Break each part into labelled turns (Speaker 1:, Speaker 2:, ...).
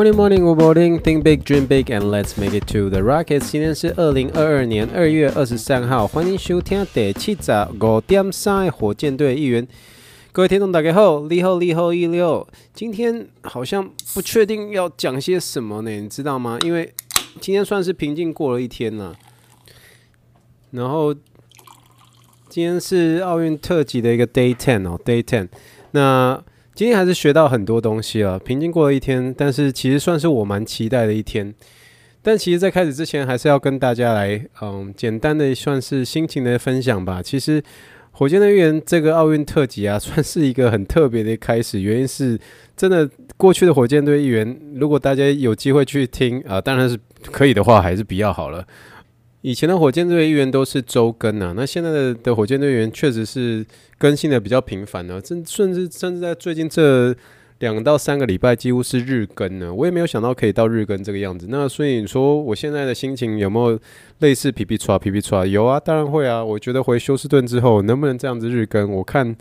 Speaker 1: Morning, morning, good morning. Think big, dream big, and let's make it to the rockets. 今天是二零二二年二月二十三号，欢迎收听第七十五点三火箭队一员。各位听众，大家好，你好，你好，一六。今天好像不确定要讲些什么呢？你知道吗？因为今天算是平静过了一天了。然后今天是奥运特辑的一个 Day Ten 哦，Day Ten。那今天还是学到很多东西了。平静过了一天，但是其实算是我蛮期待的一天。但其实，在开始之前，还是要跟大家来，嗯，简单的算是心情的分享吧。其实。火箭队预言这个奥运特辑啊，算是一个很特别的开始。原因是真的，过去的火箭队预言，如果大家有机会去听啊、当然是可以的话，还是比较好了。以前的火箭队预言都是周更啊，那现在的的火箭队员确实是更新的比较频繁呢、啊，甚甚至甚至在最近这。两到三个礼拜几乎是日更呢，我也没有想到可以到日更这个样子。那所以你说我现在的心情有没有类似皮皮剉皮皮剉？有啊，当然会啊。我觉得回休斯顿之后能不能这样子日更，我看，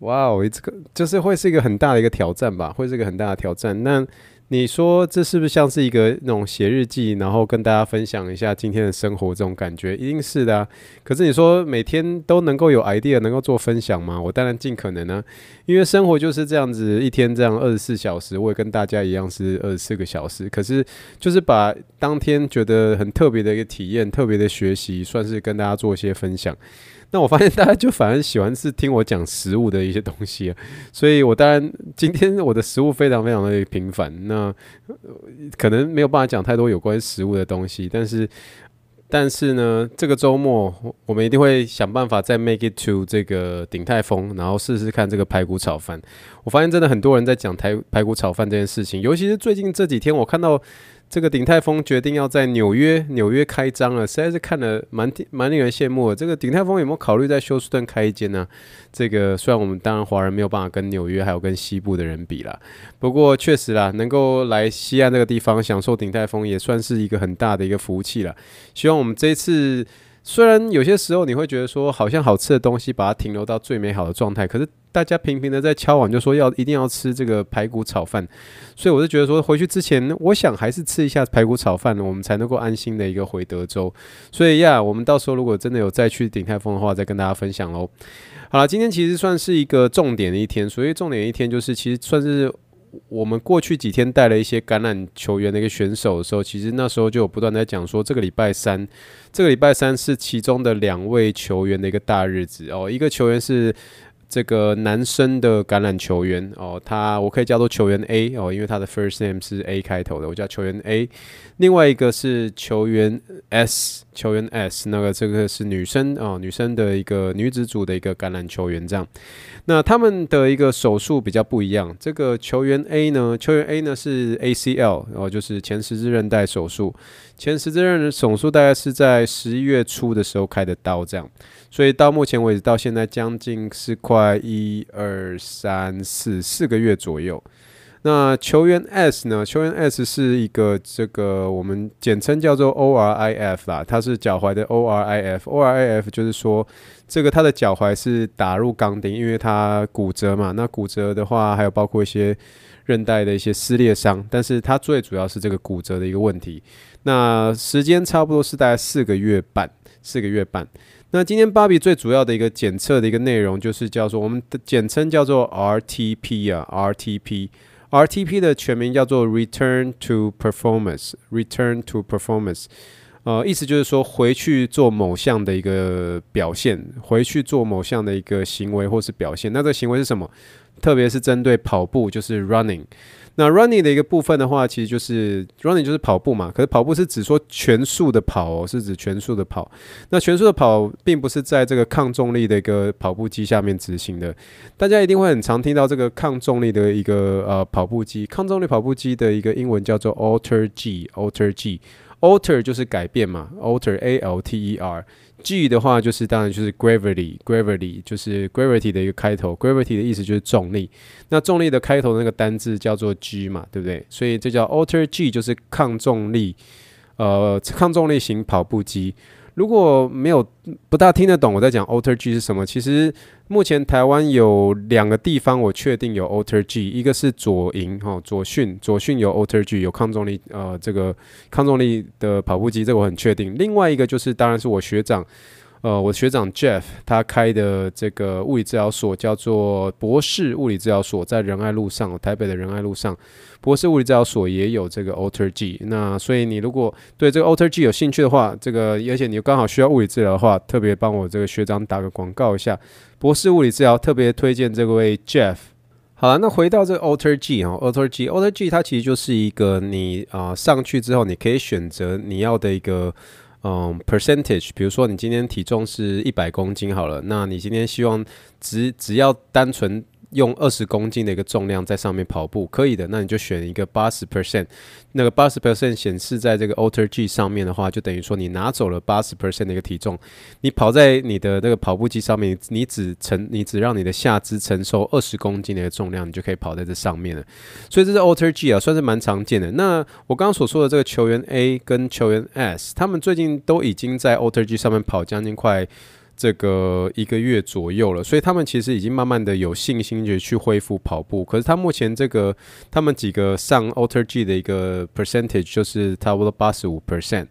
Speaker 1: 哇哦，这个就是会是一个很大的一个挑战吧，会是一个很大的挑战。那。你说这是不是像是一个那种写日记，然后跟大家分享一下今天的生活这种感觉？一定是的啊。可是你说每天都能够有 idea，能够做分享吗？我当然尽可能呢，因为生活就是这样子，一天这样二十四小时，我也跟大家一样是二十四个小时。可是就是把当天觉得很特别的一个体验、特别的学习，算是跟大家做一些分享。那我发现大家就反而喜欢是听我讲食物的一些东西，所以我当然今天我的食物非常非常的平凡，那可能没有办法讲太多有关食物的东西，但是但是呢，这个周末我们一定会想办法再 make it to 这个鼎泰丰，然后试试看这个排骨炒饭。我发现真的很多人在讲台排骨炒饭这件事情，尤其是最近这几天，我看到。这个鼎泰丰决定要在纽约纽约开张了，实在是看了蛮蛮令人羡慕的。这个鼎泰丰有没有考虑在休斯顿开一间呢？这个虽然我们当然华人没有办法跟纽约还有跟西部的人比啦，不过确实啦，能够来西安这个地方享受鼎泰丰也算是一个很大的一个福气了。希望我们这次。虽然有些时候你会觉得说，好像好吃的东西把它停留到最美好的状态，可是大家频频的在敲碗，就说要一定要吃这个排骨炒饭，所以我就觉得说，回去之前，我想还是吃一下排骨炒饭，我们才能够安心的一个回德州。所以呀，我们到时候如果真的有再去鼎泰丰的话，再跟大家分享喽。好了，今天其实算是一个重点的一天，所以重点的一天就是其实算是。我们过去几天带了一些橄榄球员的一个选手的时候，其实那时候就有不断在讲说，这个礼拜三，这个礼拜三是其中的两位球员的一个大日子哦。一个球员是这个男生的橄榄球员哦，他我可以叫做球员 A 哦，因为他的 first name 是 A 开头的，我叫球员 A。另外一个是球员 S，球员 S，那个这个是女生哦，女生的一个女子组的一个橄榄球员这样。那他们的一个手术比较不一样。这个球员 A 呢，球员 A 呢是 ACL，然后就是前十字韧带手术。前十字韧带手术大概是在十一月初的时候开的刀，这样。所以到目前为止，到现在将近是快一二三四四个月左右。那球员 S 呢？球员 S 是一个这个我们简称叫做 ORIF 啦，它是脚踝的 ORIF。ORIF 就是说，这个他的脚踝是打入钢钉，因为他骨折嘛。那骨折的话，还有包括一些韧带的一些撕裂伤，但是他最主要是这个骨折的一个问题。那时间差不多是大概四个月半，四个月半。那今天芭比最主要的一个检测的一个内容，就是叫做我们的简称叫做 RTP 啊，RTP。RTP 的全名叫做 Return to Performance，Return to Performance，呃，意思就是说回去做某项的一个表现，回去做某项的一个行为或是表现。那这个行为是什么？特别是针对跑步，就是 running。那 running 的一个部分的话，其实就是 running 就是跑步嘛。可是跑步是指说全速的跑哦，是指全速的跑。那全速的跑并不是在这个抗重力的一个跑步机下面执行的。大家一定会很常听到这个抗重力的一个呃跑步机，抗重力跑步机的一个英文叫做 Alter G，Alter G。alter 就是改变嘛，alter A L T E R G 的话就是当然就是 gravity，gravity 就是 gravity 的一个开头，gravity 的意思就是重力。那重力的开头的那个单字叫做 G 嘛，对不对？所以这叫 alter G，就是抗重力，呃，抗重力型跑步机。如果没有不大听得懂我在讲 Alter G 是什么，其实目前台湾有两个地方我确定有 Alter G，一个是左营哈左训，左训有 Alter G 有抗重力呃这个抗重力的跑步机，这个我很确定。另外一个就是当然是我学长。呃，我学长 Jeff 他开的这个物理治疗所叫做博士物理治疗所，在仁爱路上，台北的仁爱路上，博士物理治疗所也有这个 Alter G。那所以你如果对这个 Alter G 有兴趣的话，这个而且你刚好需要物理治疗的话，特别帮我这个学长打个广告一下，博士物理治疗特别推荐这位 Jeff。好了，那回到这个 Alter G 哈，Alter G，Alter G 它其实就是一个你啊、上去之后，你可以选择你要的一个。嗯，percentage，比如说你今天体重是一百公斤好了，那你今天希望只只要单纯。用二十公斤的一个重量在上面跑步，可以的。那你就选一个八十 percent，那个八十 percent 显示在这个 Alter G 上面的话，就等于说你拿走了八十 percent 的一个体重。你跑在你的那个跑步机上面，你只承你只让你的下肢承受二十公斤的一个重量，你就可以跑在这上面了。所以这是 Alter G 啊，算是蛮常见的。那我刚刚所说的这个球员 A 跟球员 S，他们最近都已经在 Alter G 上面跑将近快。这个一个月左右了，所以他们其实已经慢慢的有信心去去恢复跑步。可是他目前这个他们几个上 Alter G 的一个 percentage 就是差不多八十五 percent。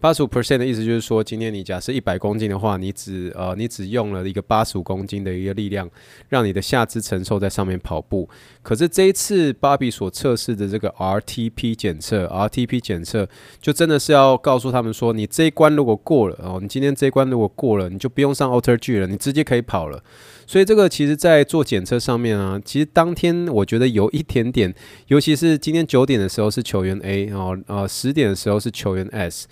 Speaker 1: 八十五 percent 的意思就是说，今天你假设一百公斤的话，你只呃你只用了一个八十五公斤的一个力量，让你的下肢承受在上面跑步。可是这一次芭比所测试的这个 RTP 检测，RTP 检测就真的是要告诉他们说，你这一关如果过了哦，你今天这一关如果过了，你就不用上 Alter G 了，你直接可以跑了。所以这个其实在做检测上面啊，其实当天我觉得有一点点，尤其是今天九点的时候是球员 A 哦，呃十点的时候是球员 S。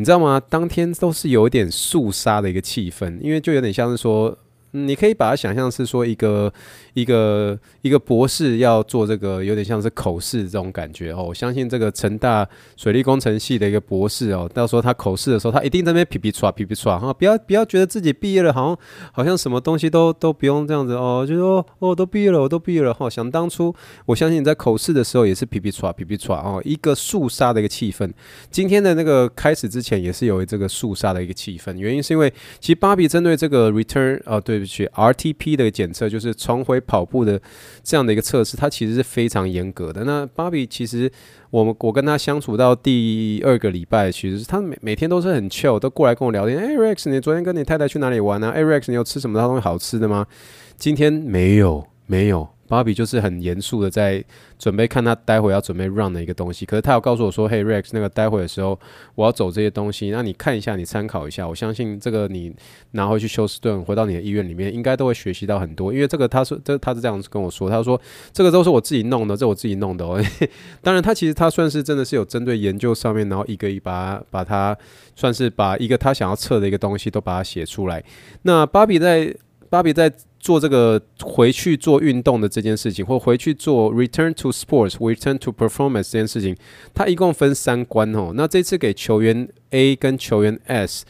Speaker 1: 你知道吗？当天都是有点肃杀的一个气氛，因为就有点像是说。你可以把它想象是说一个一个一个博士要做这个有点像是口试这种感觉哦。我相信这个成大水利工程系的一个博士哦，到时候他口试的时候，他一定在那边皮皮唰皮皮唰哈，不要不要觉得自己毕业了，好像好像什么东西都都不用这样子哦，就说哦都毕业了，我都毕业了哈。想当初，我相信你在口试的时候也是皮皮唰皮皮唰哦，一个肃杀的一个气氛。今天的那个开始之前也是有这个肃杀的一个气氛，原因是因为其实芭比针对这个 return 啊对。去 RTP 的检测就是重回跑步的这样的一个测试，它其实是非常严格的。那芭比其实我们我跟他相处到第二个礼拜，其实是他每每天都是很 chill，都过来跟我聊天。哎，Rex，你昨天跟你太太去哪里玩呢？哎，Rex，你有吃什么东西好吃的吗？今天没有，没有。芭比就是很严肃的在准备看他待会要准备 run 的一个东西，可是他有告诉我说：“嘿，Rex，那个待会的时候我要走这些东西，那你看一下，你参考一下。我相信这个你拿回去休斯顿，回到你的医院里面，应该都会学习到很多。因为这个他说，这他是这样子跟我说，他说这个都是我自己弄的，这我自己弄的哦。当然，他其实他算是真的是有针对研究上面，然后一个一把把它算是把一个他想要测的一个东西都把它写出来。那芭比在。芭比在做这个回去做运动的这件事情，或回去做 return to sports、return to performance 这件事情，它一共分三关哦。那这次给球员 A 跟球员 S，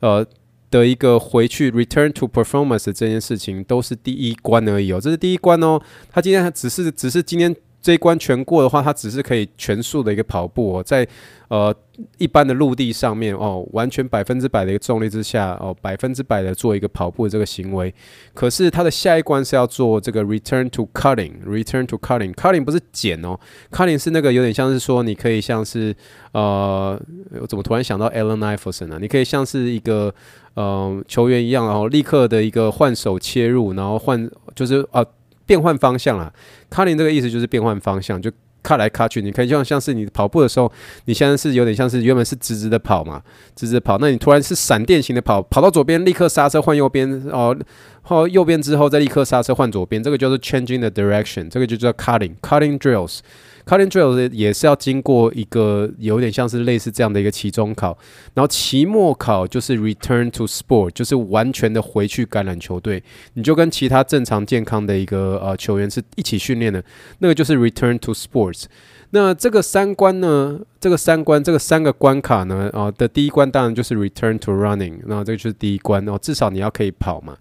Speaker 1: 呃的一个回去 return to performance 这件事情，都是第一关而已哦。这是第一关哦。他今天只是只是今天。这一关全过的话，他只是可以全速的一个跑步哦，在呃一般的陆地上面哦，完全百分之百的一个重力之下哦，百分之百的做一个跑步的这个行为。可是它的下一关是要做这个 return to cutting，return to cutting，cutting 不是剪哦，cutting 是那个有点像是说你可以像是呃，我怎么突然想到 Allen Iverson 啊？你可以像是一个呃球员一样，然后立刻的一个换手切入，然后换就是啊。变换方向啊，cutting 这个意思就是变换方向，就卡来卡去。你可以就像像是你跑步的时候，你现在是有点像是原本是直直的跑嘛，直直的跑，那你突然是闪电型的跑，跑到左边立刻刹车换右边哦，换右边之后再立刻刹车换左边，这个叫做 changing the direction，这个就叫 cutting，cutting drills。Cutting drills 也是要经过一个有点像是类似这样的一个期中考，然后期末考就是 return to sport，就是完全的回去橄榄球队，你就跟其他正常健康的一个呃球员是一起训练的，那个就是 return to sports。那这个三关呢？这个三关，这个三个关卡呢？啊、的第一关当然就是 return to running，那这个就是第一关哦，至少你要可以跑嘛。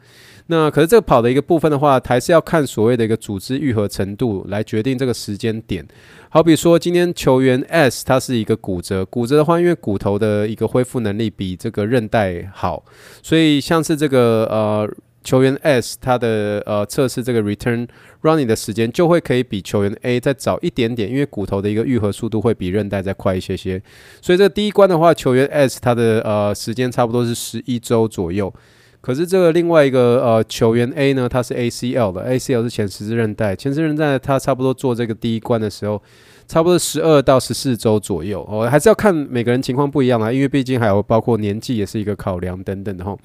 Speaker 1: 那可是这个跑的一个部分的话，还是要看所谓的一个组织愈合程度来决定这个时间点。好比说今天球员 S 他是一个骨折，骨折的话，因为骨头的一个恢复能力比这个韧带好，所以像是这个呃。球员 S 他的呃测试这个 return running 的时间就会可以比球员 A 再早一点点，因为骨头的一个愈合速度会比韧带再快一些些，所以这第一关的话，球员 S 他的呃时间差不多是十一周左右。可是这个另外一个呃球员 A 呢，他是 ACL 的，ACL 是前十字韧带，前十字韧带他差不多做这个第一关的时候，差不多十二到十四周左右哦，还是要看每个人情况不一样啦，因为毕竟还有包括年纪也是一个考量等等的哈。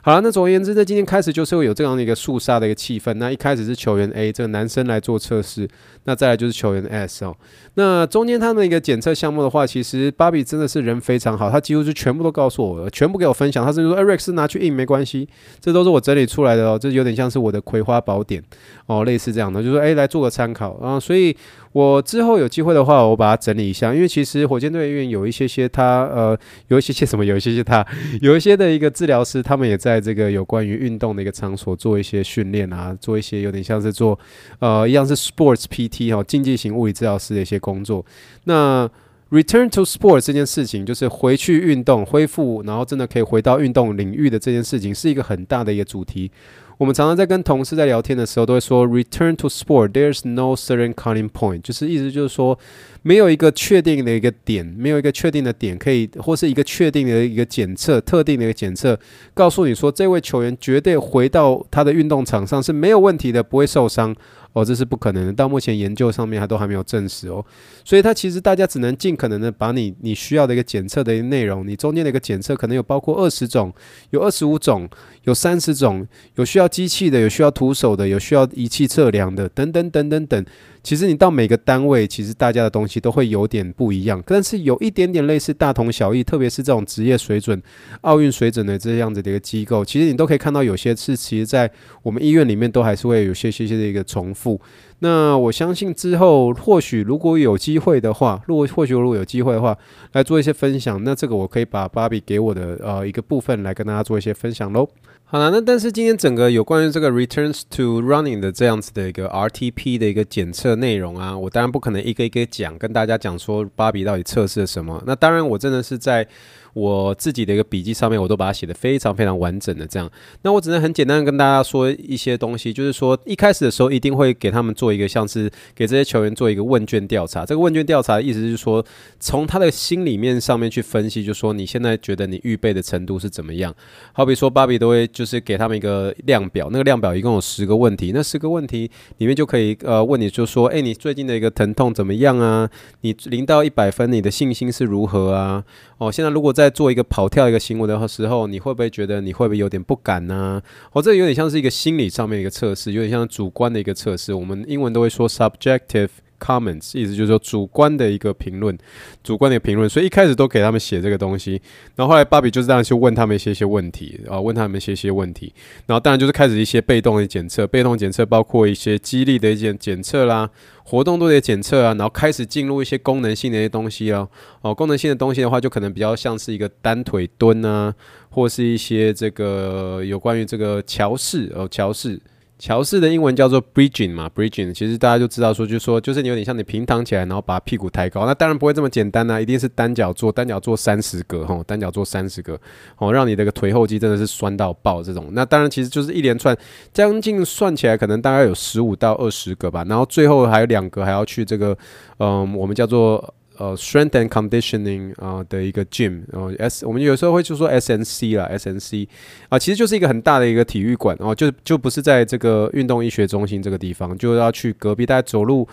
Speaker 1: 好了，那总而言之，在今天开始就是会有这样的一个肃杀的一个气氛。那一开始是球员 A 这个男生来做测试，那再来就是球员 S 哦。那中间他们一个检测项目的话，其实芭比真的是人非常好，他几乎是全部都告诉我了，全部给我分享。他甚至说，Eric 是拿去印没关系，这都是我整理出来的哦，这有点像是我的葵花宝典哦，类似这样的，就是说哎来做个参考啊。所以我之后有机会的话，我把它整理一下，因为其实火箭队医院有一些些他呃有一些些什么，有一些些他有一些的一个治疗师，他们也在。在这个有关于运动的一个场所做一些训练啊，做一些有点像是做呃一样是 sports PT 哈，竞技型物理治疗师的一些工作。那 return to sports 这件事情，就是回去运动恢复，然后真的可以回到运动领域的这件事情，是一个很大的一个主题。我们常常在跟同事在聊天的时候，都会说 return to sport, there's no certain cutting point，就是意思就是说，没有一个确定的一个点，没有一个确定的点可以，或是一个确定的一个检测，特定的一个检测，告诉你说这位球员绝对回到他的运动场上是没有问题的，不会受伤。哦，这是不可能的。到目前研究上面还都还没有证实哦，所以他其实大家只能尽可能的把你你需要的一个检测的一个内容，你中间的一个检测可能有包括二十种，有二十五种，有三十种，有需要机器的，有需要徒手的，有需要仪器测量的，等等等等等。其实你到每个单位，其实大家的东西都会有点不一样，但是有一点点类似，大同小异。特别是这种职业水准、奥运水准的这样子的一个机构，其实你都可以看到有些是其实在我们医院里面都还是会有些些些的一个重复。那我相信之后或许如果有机会的话，如果或许如果有机会的话，来做一些分享，那这个我可以把芭比给我的呃一个部分来跟大家做一些分享喽。好了，那但是今天整个有关于这个 returns to running 的这样子的一个 RTP 的一个检测内容啊，我当然不可能一个一个讲，跟大家讲说芭比到底测试了什么。那当然，我真的是在。我自己的一个笔记上面，我都把它写得非常非常完整的这样。那我只能很简单的跟大家说一些东西，就是说一开始的时候一定会给他们做一个像是给这些球员做一个问卷调查。这个问卷调查的意思是说，从他的心里面上面去分析，就是说你现在觉得你预备的程度是怎么样。好比说，芭比都会就是给他们一个量表，那个量表一共有十个问题，那十个问题里面就可以呃问你，就说，诶，你最近的一个疼痛怎么样啊？你零到一百分，你的信心是如何啊？哦，现在如果在做一个跑跳一个行为的时候，你会不会觉得你会不会有点不敢呢？哦，这有点像是一个心理上面一个测试，有点像主观的一个测试。我们英文都会说 subjective comments，意思就是说主观的一个评论，主观的一个评论。所以一开始都给他们写这个东西，然后后来芭比就是这样去问他们一些些问题，啊，问他们一些些问题，然后当然就是开始一些被动的检测，被动检测包括一些肌力的一些检测啦。活动度的检测啊，然后开始进入一些功能性的一些东西哦。哦，功能性的东西的话，就可能比较像是一个单腿蹲啊，或是一些这个有关于这个桥式哦，桥式。桥式的英文叫做 bridging 嘛，bridging 其实大家就知道说，就说就是你有点像你平躺起来，然后把屁股抬高，那当然不会这么简单呐、一定是单脚做，单脚做三十个吼，单脚做三十个，哦，让你这个腿后肌真的是酸到爆这种。那当然其实就是一连串，将近算起来可能大概有十五到二十个吧，然后最后还有两个还要去这个，嗯，我们叫做。呃，strength and conditioning 啊、呃、的一个 gym，然后 S 我们有时候会就说 SNC 啦，SNC 啊，其实就是一个很大的一个体育馆，哦就就不是在这个运动医学中心这个地方，就要去隔壁，大概走路，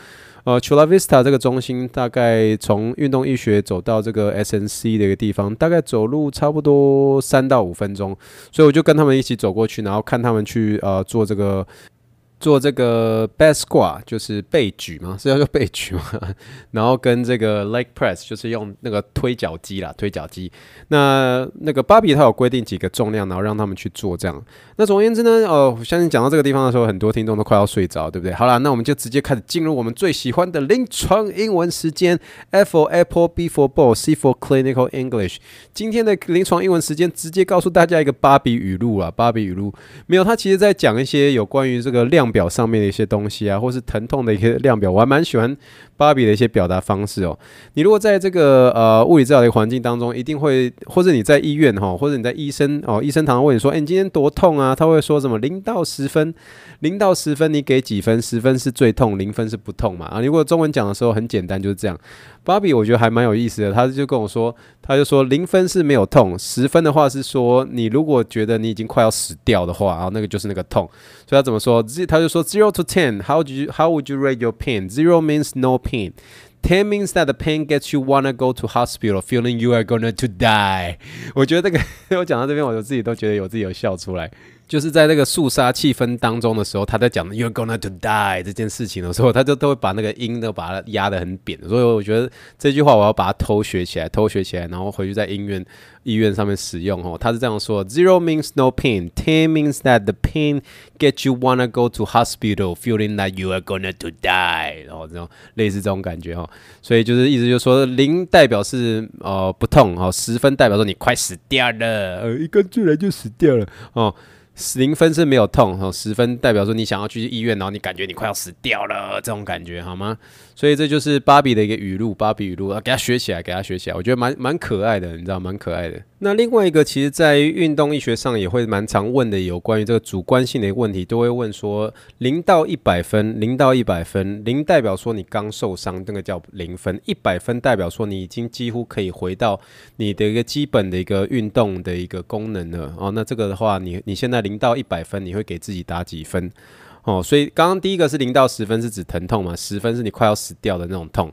Speaker 1: 呃，Chula Vista 这个中心，大概从运动医学走到这个 SNC 的一个地方，大概走路差不多三到五分钟，所以我就跟他们一起走过去，然后看他们去呃做这个。做这个 back squat，就是背举嘛，是要做背举嘛，然后跟这个 leg press，就是用那个推脚机啦，推脚机。那那个芭比他有规定几个重量，然后让他们去做这样。那总而言之呢，哦，我相信讲到这个地方的时候，很多听众都快要睡着，对不对？好了，那我们就直接开始进入我们最喜欢的临床英文时间，F for Apple，B for Ball，C for Clinical English。今天的临床英文时间，直接告诉大家一个芭比语录啊，芭比语录没有，他其实在讲一些有关于这个量表上面的一些东西啊，或是疼痛的一些量表，我还蛮喜欢芭比的一些表达方式哦。你如果在这个呃物理治疗的环境当中，一定会，或者你在医院哈，或者你在医生哦，医生常常问你说，诶，你今天多痛啊？他会说什么？零到十分，零到十分，你给几分？十分是最痛，零分是不痛嘛？啊，如果中文讲的时候很简单，就是这样。芭比我觉得还蛮有意思的，他就跟我说，他就说零分是没有痛，十分的话是说你如果觉得你已经快要死掉的话，啊，那个就是那个痛。所以他怎么说？他就说 zero to ten，how do you how would you rate your pain？Zero means no pain。Ten means that the pain gets you wanna go to hospital, feeling you are gonna to die。我觉得这个我讲到这边，我自己都觉得有自己有笑出来。 就是在那个肃杀气氛当中的时候，他在讲 "You're gonna to die" 这件事情的时候，他就都会把那个音都把它压得很扁。所以我觉得这句话我要把它偷学起来，偷学起来，然后回去在医院医院上面使用哦。他是这样说：Zero means no pain, ten means that the pain get you wanna go to hospital, feeling that you are gonna to die。然后这种类似这种感觉哈。所以就是意思就是说，零代表是呃不痛哦，十分代表说你快死掉了，呃一根进来就死掉了哦。零分是没有痛，哈，十分代表说你想要去医院，然后你感觉你快要死掉了，这种感觉好吗？所以这就是芭比的一个语录，芭比语录啊，给他学起来，给他学起来，我觉得蛮蛮可爱的，你知道，蛮可爱的。那另外一个，其实在运动医学上也会蛮常问的，有关于这个主观性的一个问题，都会问说零到一百分，零到一百分，零代表说你刚受伤，那个叫零分；一百分代表说你已经几乎可以回到你的一个基本的一个运动的一个功能了。哦，那这个的话，你你现在零到一百分，你会给自己打几分？哦，所以刚刚第一个是零到十分是指疼痛嘛，十分是你快要死掉的那种痛。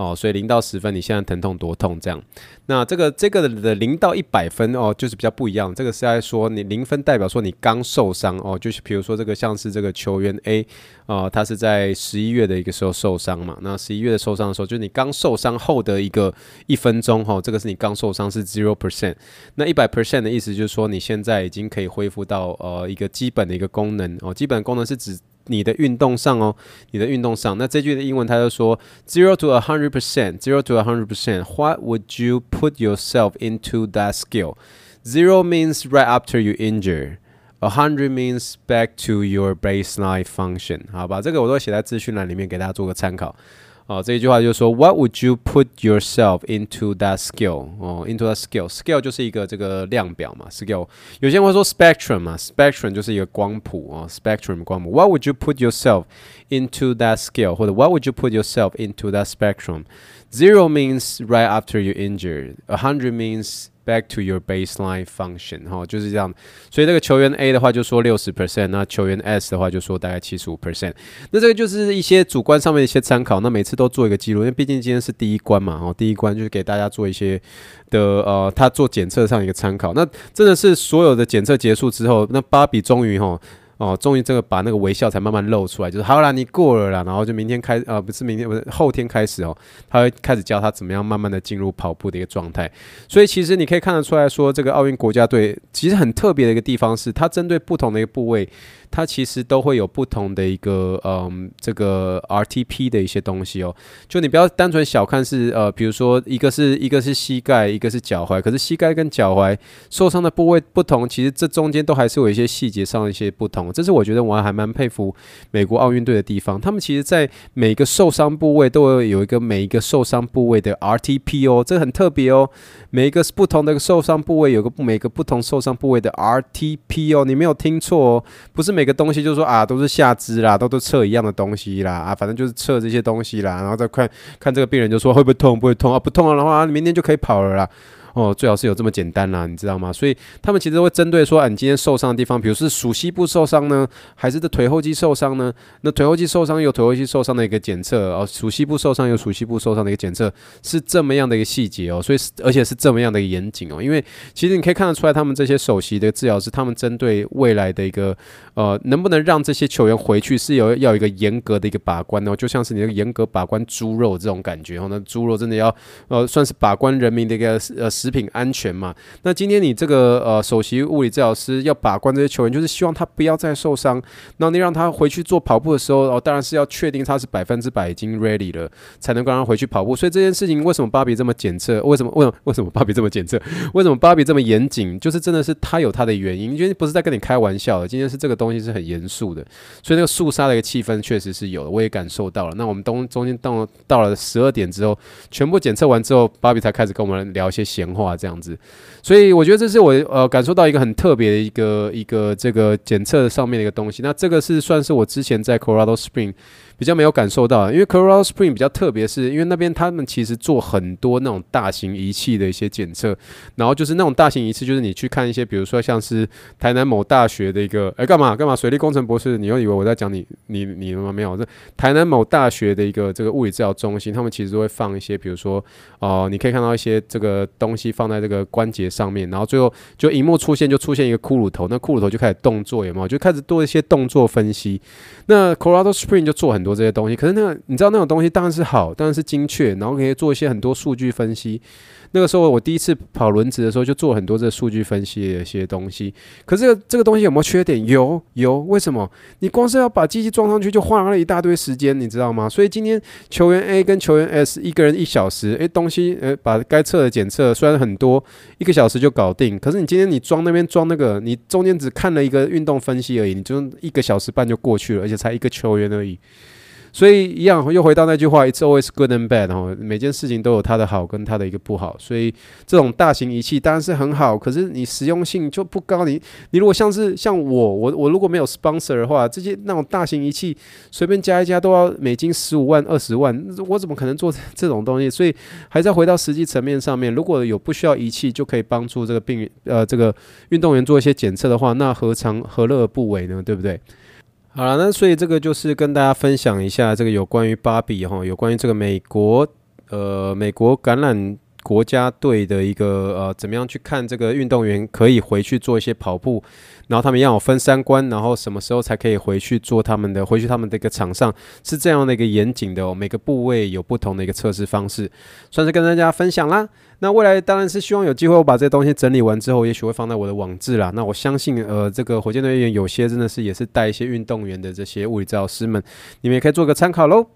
Speaker 1: 哦，所以零到十分，你现在疼痛多痛这样？那这个这个的零到一百分哦，就是比较不一样。这个是在说你零分代表说你刚受伤哦，就是比如说这个像是这个球员 A 哦、他是在十一月的一个时候受伤嘛。那十一月的受伤的时候，就是你刚受伤后的一个一分钟哈、哦，这个是你刚受伤是 zero percent。那一百 percent 的意思就是说你现在已经可以恢复到呃一个基本的一个功能哦，基本功能是指。你的运动上哦，你的运动上，那这句的英文他就说 zero to a hundred percent，zero to a hundred percent，what would you put yourself into that skill? Zero means right after you injure, a hundred means back to your baseline function。好吧，这个我都写在资讯栏里面，给大家做个参考。哦，这一句话就是说，What would you put yourself into that skill？哦，into that skill，skill 就是一个这个量表嘛，skill。有些人会说 spectrum 嘛，spectrum 就是一个光谱哦，spectrum 光谱。What would you put yourself into that skill？或者 What would you put yourself into that spectrum？Zero means right after you injured. A hundred means Back to your baseline function，哈，就是这样。所以这个球员 A 的话就说六十 percent，那球员 S 的话就说大概七十五 percent。那这个就是一些主观上面的一些参考。那每次都做一个记录，因为毕竟今天是第一关嘛，哦，第一关就是给大家做一些的呃，他做检测上一个参考。那真的是所有的检测结束之后，那芭比终于哈。哦，哦终于这个把那个微笑才慢慢露出来，就是好啦，你过了啦，然后就明天开，呃，不是明天，不是后天开始哦，他会开始教他怎么样慢慢的进入跑步的一个状态。所以其实你可以看得出来说，这个奥运国家队其实很特别的一个地方是，它针对不同的一个部位。它其实都会有不同的一个嗯，这个 RTP 的一些东西哦。就你不要单纯小看是呃，比如说一个是一个是膝盖，一个是脚踝。可是膝盖跟脚踝受伤的部位不同，其实这中间都还是有一些细节上的一些不同。这是我觉得我还蛮佩服美国奥运队的地方。他们其实在每个受伤部位都会有一个每一个受伤部位的 RTP 哦，这很特别哦。每一个不同的受伤部位，有个每个不同受伤部位的 RTP 哦，你没有听错哦，不是每个东西就是说啊，都是下肢啦，都都测一样的东西啦啊，反正就是测这些东西啦，然后再看看这个病人就说会不会痛，不会痛啊，不痛了的话，明天就可以跑了啦。哦，最好是有这么简单啦，你知道吗？所以他们其实会针对说，啊，你今天受伤的地方，比如是属膝部受伤呢，还是这腿后肌受伤呢？那腿后肌受伤有腿后肌受伤的一个检测哦，属膝部受伤有属膝部受伤的一个检测，是这么样的一个细节哦，所以而且是这么样的一个严谨哦，因为其实你可以看得出来，他们这些首席的治疗师，他们针对未来的一个呃，能不能让这些球员回去，是有要有一个严格的一个把关哦，就像是你那个严格把关猪肉这种感觉哦，那猪肉真的要呃，算是把关人民的一个呃食品安全嘛。那今天你这个呃首席物理治疗师要把关这些球员，就是希望他不要再受伤。那你让他回去做跑步的时候，哦，当然是要确定他是百分之百已经 ready 了，才能够让他回去跑步。所以这件事情为什么芭比这么检测？为什么？为什么？为什么芭比这么检测？为什么芭比这么严谨？就是真的是他有他的原因，因为不是在跟你开玩笑的。今天是这个东西是很严肃的，所以那个肃杀的一个气氛确实是有的，我也感受到了。那我们东中间到到了十二点之后，全部检测完之后，芭比才开始跟我们聊一些闲话，这样子。所以我觉得这是我呃感受到一个很特别的一个一个这个检测上面的一个东西。那这个是算是我之前在 Colorado Spring。比较没有感受到，因为 Colorado Spring 比较特别，是因为那边他们其实做很多那种大型仪器的一些检测，然后就是那种大型仪器，就是你去看一些，比如说像是台南某大学的一个，哎，干嘛干嘛？水利工程博士，你又以为我在讲你你你了吗？没有，这台南某大学的一个这个物理治疗中心，他们其实都会放一些，比如说哦、你可以看到一些这个东西放在这个关节上面，然后最后就荧幕出现，就出现一个骷髅头，那骷髅头就开始动作，有没有？就开始做一些动作分析。那 Colorado Spring 就做很多这些东西，可是那个你知道那种东西当然是好，当然是精确，然后可以做一些很多数据分析。那个时候我第一次跑轮子的时候，就做很多这数据分析的一些东西。可是这个东西有没有缺点？有有，为什么？你光是要把机器装上去，就花了一大堆时间，你知道吗？所以今天球员 A 跟球员 S 一个人一小时，诶，东西诶，把该测的检测虽然很多，一个小时就搞定。可是你今天你装那边装那个，你中间只看了一个运动分析而已，你就一个小时半就过去了，而且才一个球员而已。所以一样，又回到那句话，It's always good and bad 哈，每件事情都有它的好跟它的一个不好。所以这种大型仪器当然是很好，可是你实用性就不高。你你如果像是像我，我我如果没有 sponsor 的话，这些那种大型仪器随便加一加都要美金十五万、二十万，我怎么可能做这种东西？所以还是要回到实际层面上面，如果有不需要仪器就可以帮助这个病呃这个运动员做一些检测的话，那何尝何乐而不为呢？对不对？好了，那所以这个就是跟大家分享一下这个有关于芭比哈，有关于这个美国呃美国橄榄国家队的一个呃怎么样去看这个运动员可以回去做一些跑步，然后他们要有分三关，然后什么时候才可以回去做他们的回去他们的一个场上是这样的一个严谨的哦，每个部位有不同的一个测试方式，算是跟大家分享啦。那未来当然是希望有机会，我把这些东西整理完之后，也许会放在我的网志啦。那我相信，呃，这个火箭队员有些真的是也是带一些运动员的这些物理治疗师们，你们也可以做个参考喽。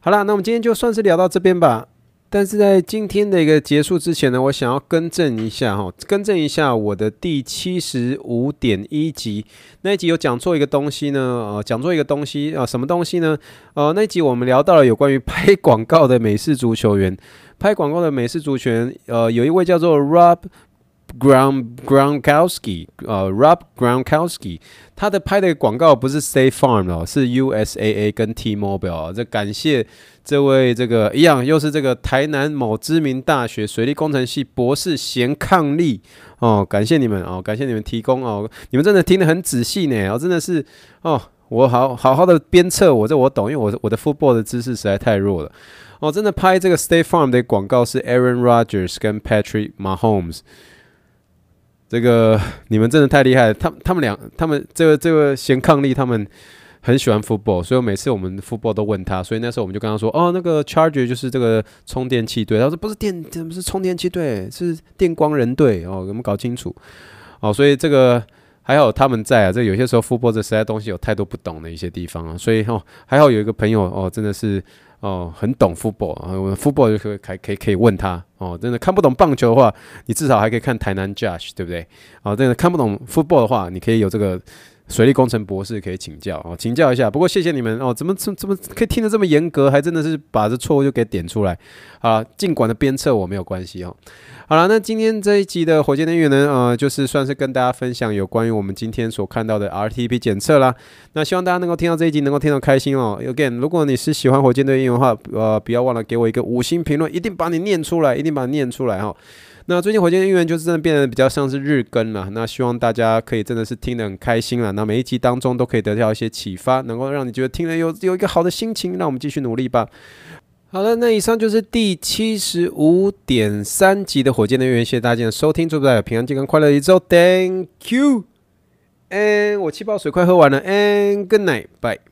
Speaker 1: 好啦，那我们今天就算是聊到这边吧。但是在今天的一个结束之前呢，我想要更正一下哈，更正一下我的第七十五点一集那一集有讲错一个东西呢，呃，讲错一个东西啊，什么东西呢？呃，那一集我们聊到了有关于拍广告的美式足球员。拍广告的美式足球，呃，有一位叫做 Rob Gron Gronkowski，呃，Rob Gronkowski，他的拍的广告不是 State Farm 哦，是 USAA 跟 T-Mobile。这感谢这位这个一样，又是这个台南某知名大学水利工程系博士贤伉俪哦，感谢你们哦，感谢你们提供哦，你们真的听得很仔细呢，哦，真的是哦，我好好好的鞭策我，这我懂，因为我我的 football 的知识实在太弱了。哦，真的拍这个 State Farm 的广告是 Aaron Rodgers 跟 Patrick Mahomes，这个你们真的太厉害了。他们他们俩，他们这个这个贤伉俪，他们很喜欢 football，所以每次我们 football 都问他，所以那时候我们就跟他说，哦，那个 Charger 就是这个充电器队。他说不是电，怎么是充电器队？是电光人队哦，我们搞清楚。哦，所以这个还好他们在啊。这有些时候 football 这实在东西有太多不懂的一些地方啊，所以哦还好有一个朋友哦，真的是。哦，很懂 football 啊，football 就可还可以可以问他哦。真的看不懂棒球的话，你至少还可以看台南 Josh，对不对？哦，真的看不懂 football 的话，你可以有这个水利工程博士可以请教哦，请教一下。不过谢谢你们哦，怎么怎怎么可以听得这么严格，还真的是把这错误就给点出来啊？尽管的鞭策我没有关系哦。好了，那今天这一集的火箭的音乐呢，呃，就是算是跟大家分享有关于我们今天所看到的 RTP 检测啦。那希望大家能够听到这一集，能够听到开心哦。Again，如果你是喜欢火箭队音乐的话，呃，不要忘了给我一个五星评论，一定把你念出来，一定把你念出来哈。那最近火箭的预言就是真的变得比较像是日更了。那希望大家可以真的是听得很开心了。那每一集当中都可以得到一些启发，能够让你觉得听了有有一个好的心情。让我们继续努力吧。好了，那以上就是第七十五点三集的火箭的预言，谢谢大家的收听，祝大家平安健康快乐一周，Thank you。And 我气泡水快喝完了，And good night，bye。